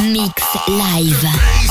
Mix live.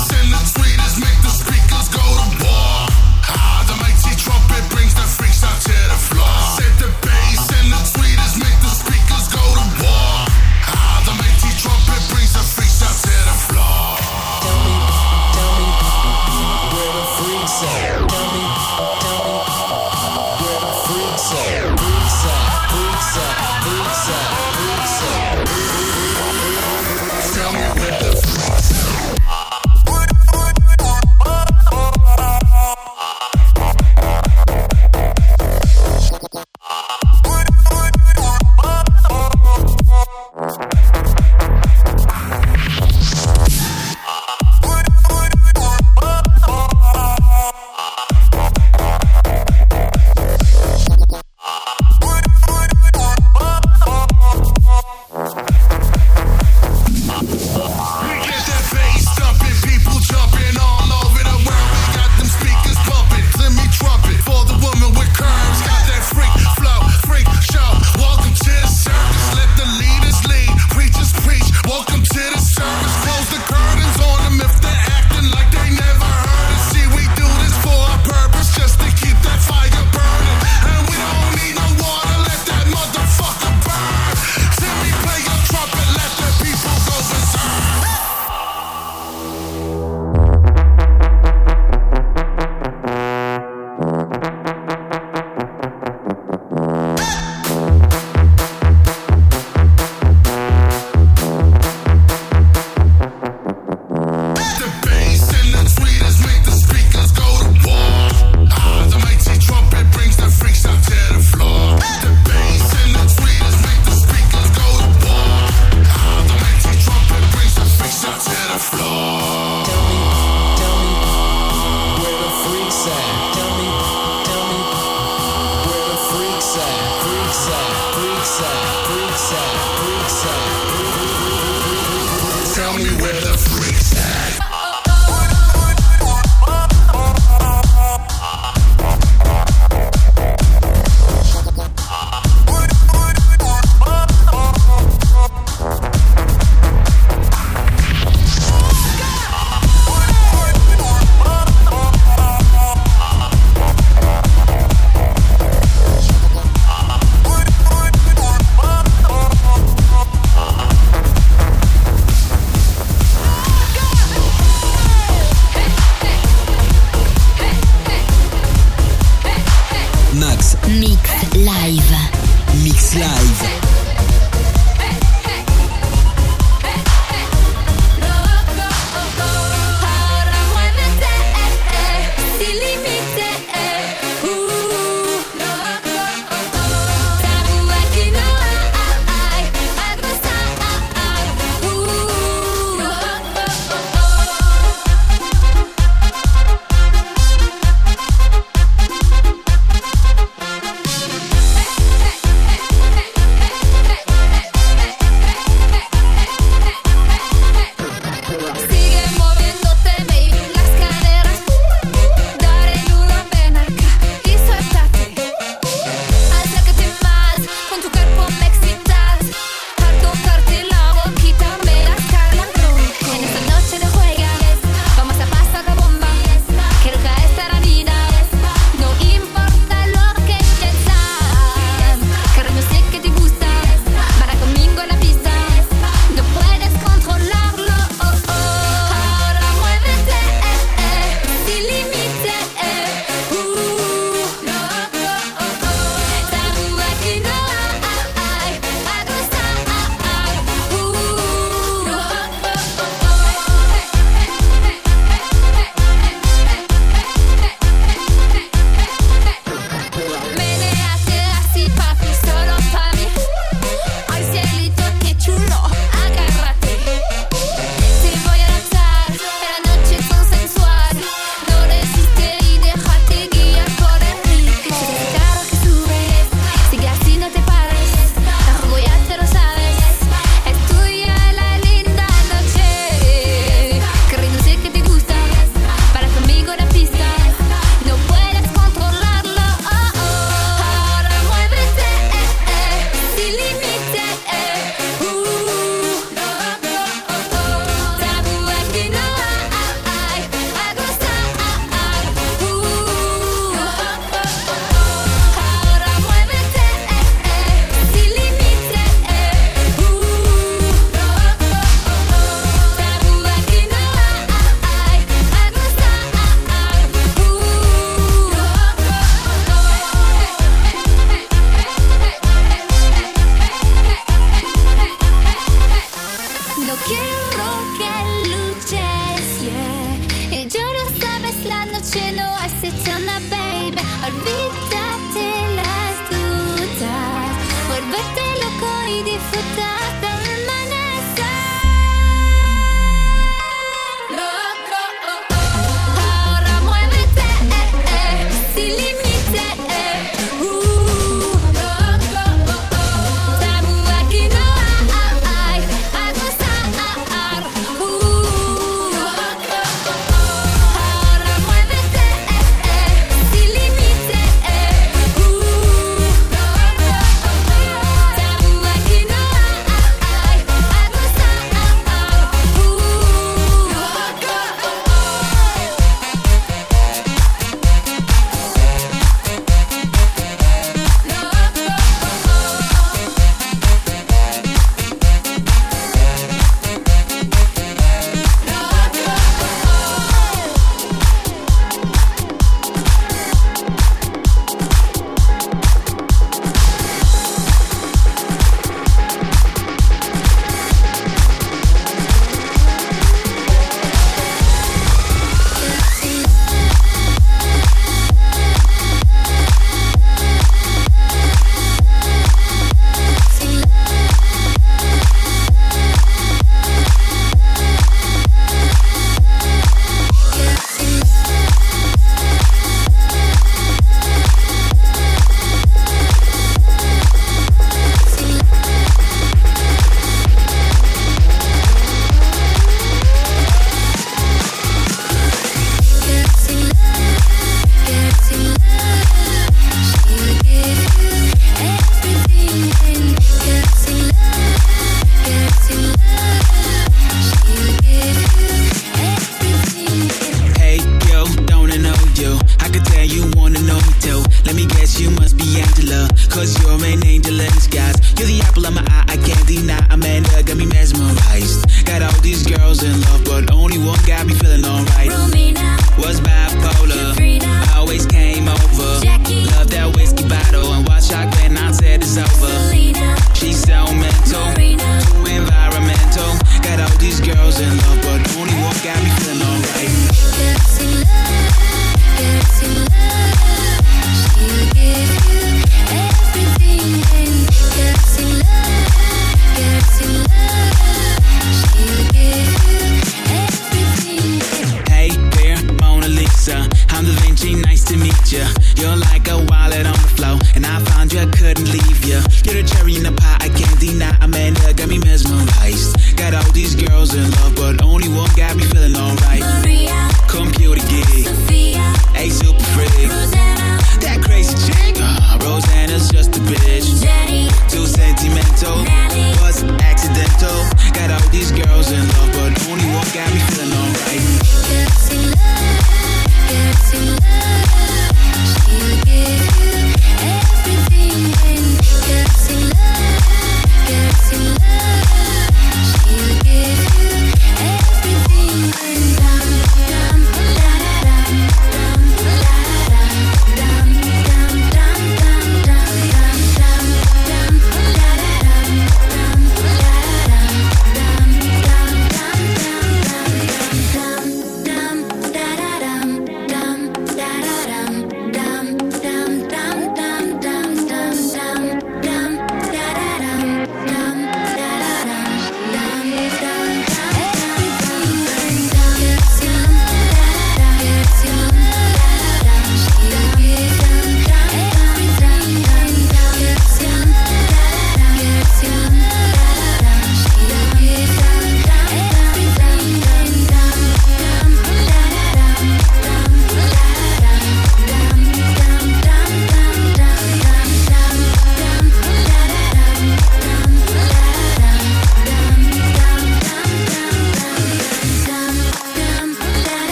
Everything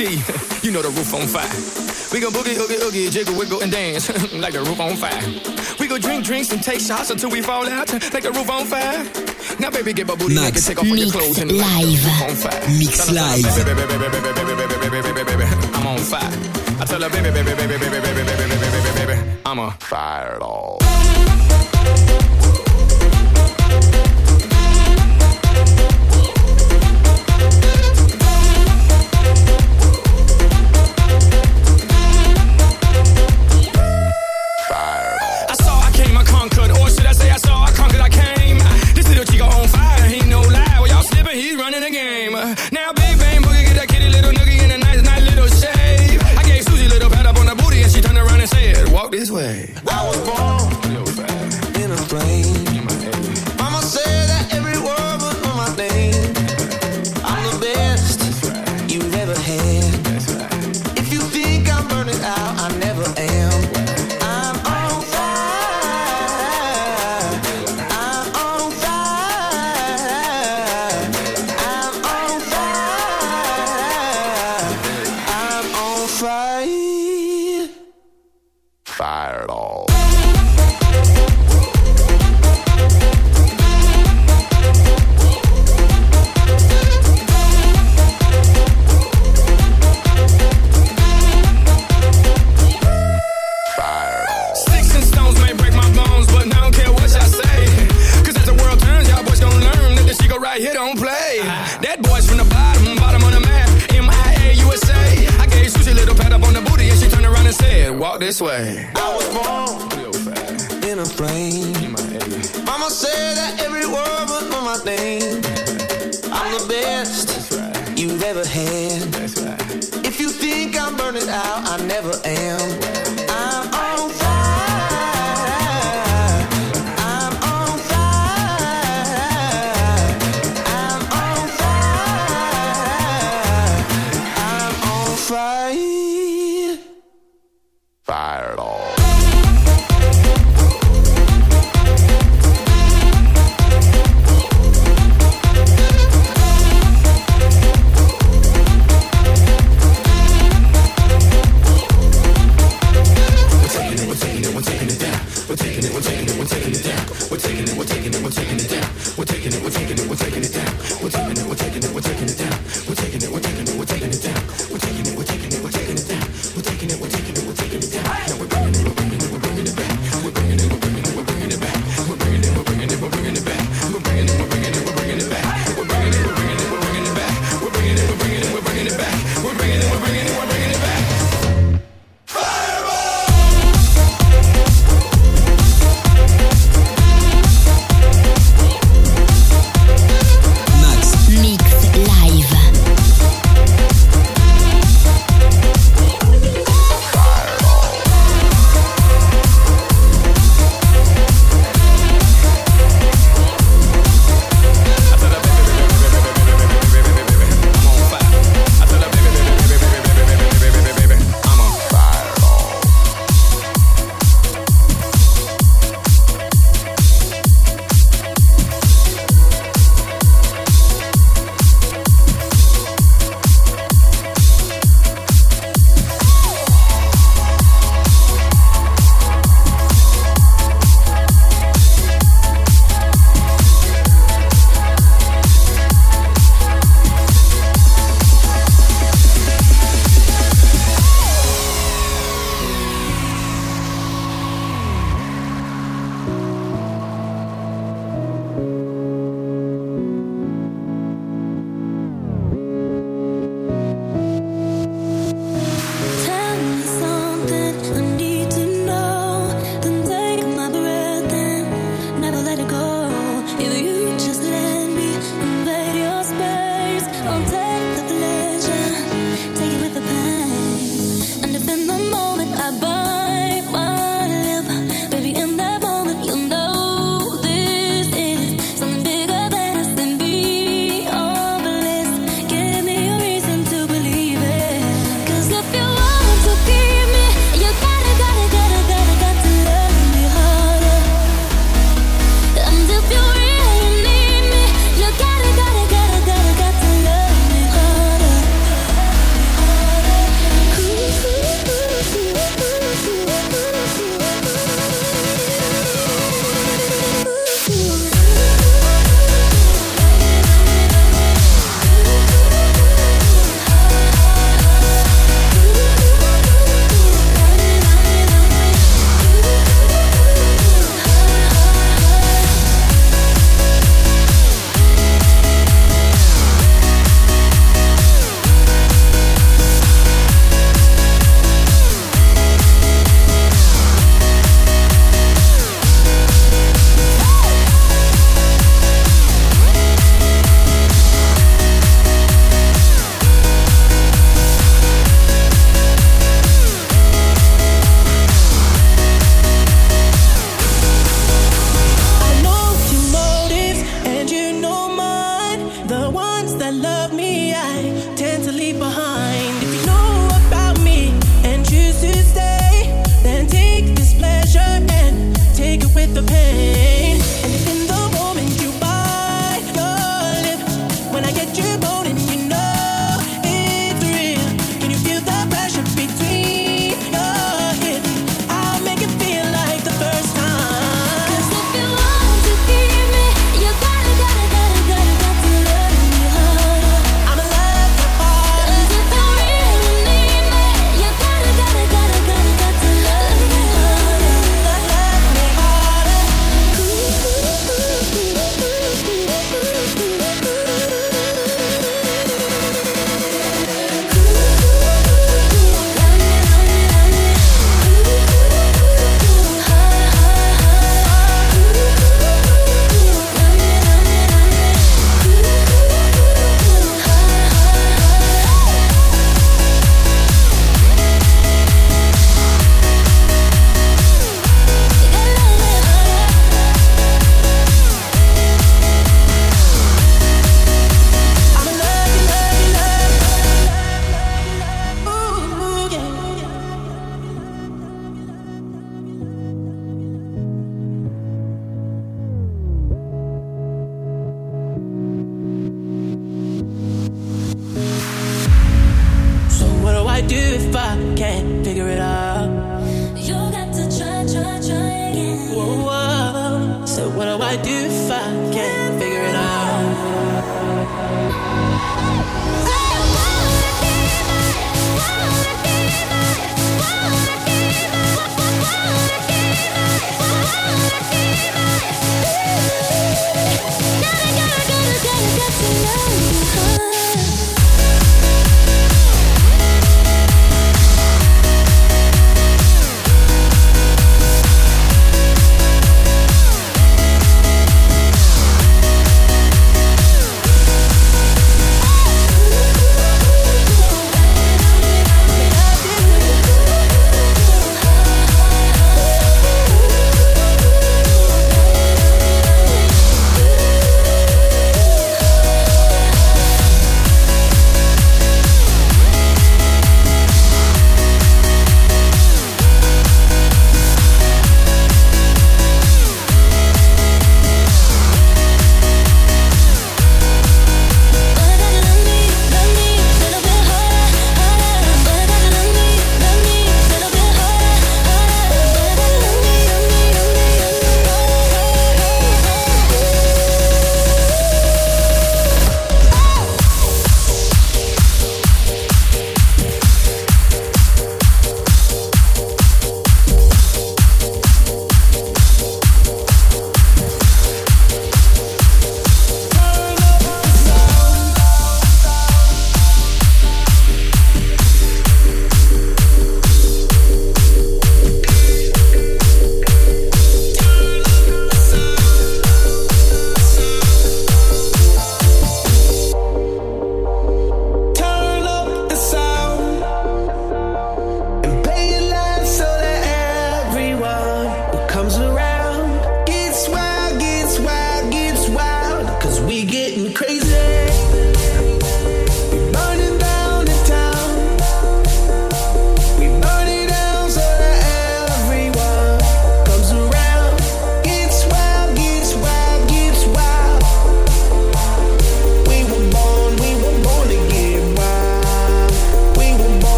infinity. you know the roof on fire. We go boogie, oogie, oogie, jiggle, wiggle, and dance like the roof on fire. We go drink drinks and take shots until we fall out like the roof on fire. Now, baby, get my booty Max, naked, take off all your clothes and live. on fire. Mix live. I'm on fire. I tell her, baby, baby, baby, baby, baby, baby, baby, baby, baby, I'm a fire all. Fireball.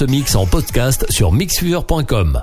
Ce mix en podcast sur mixfever.com.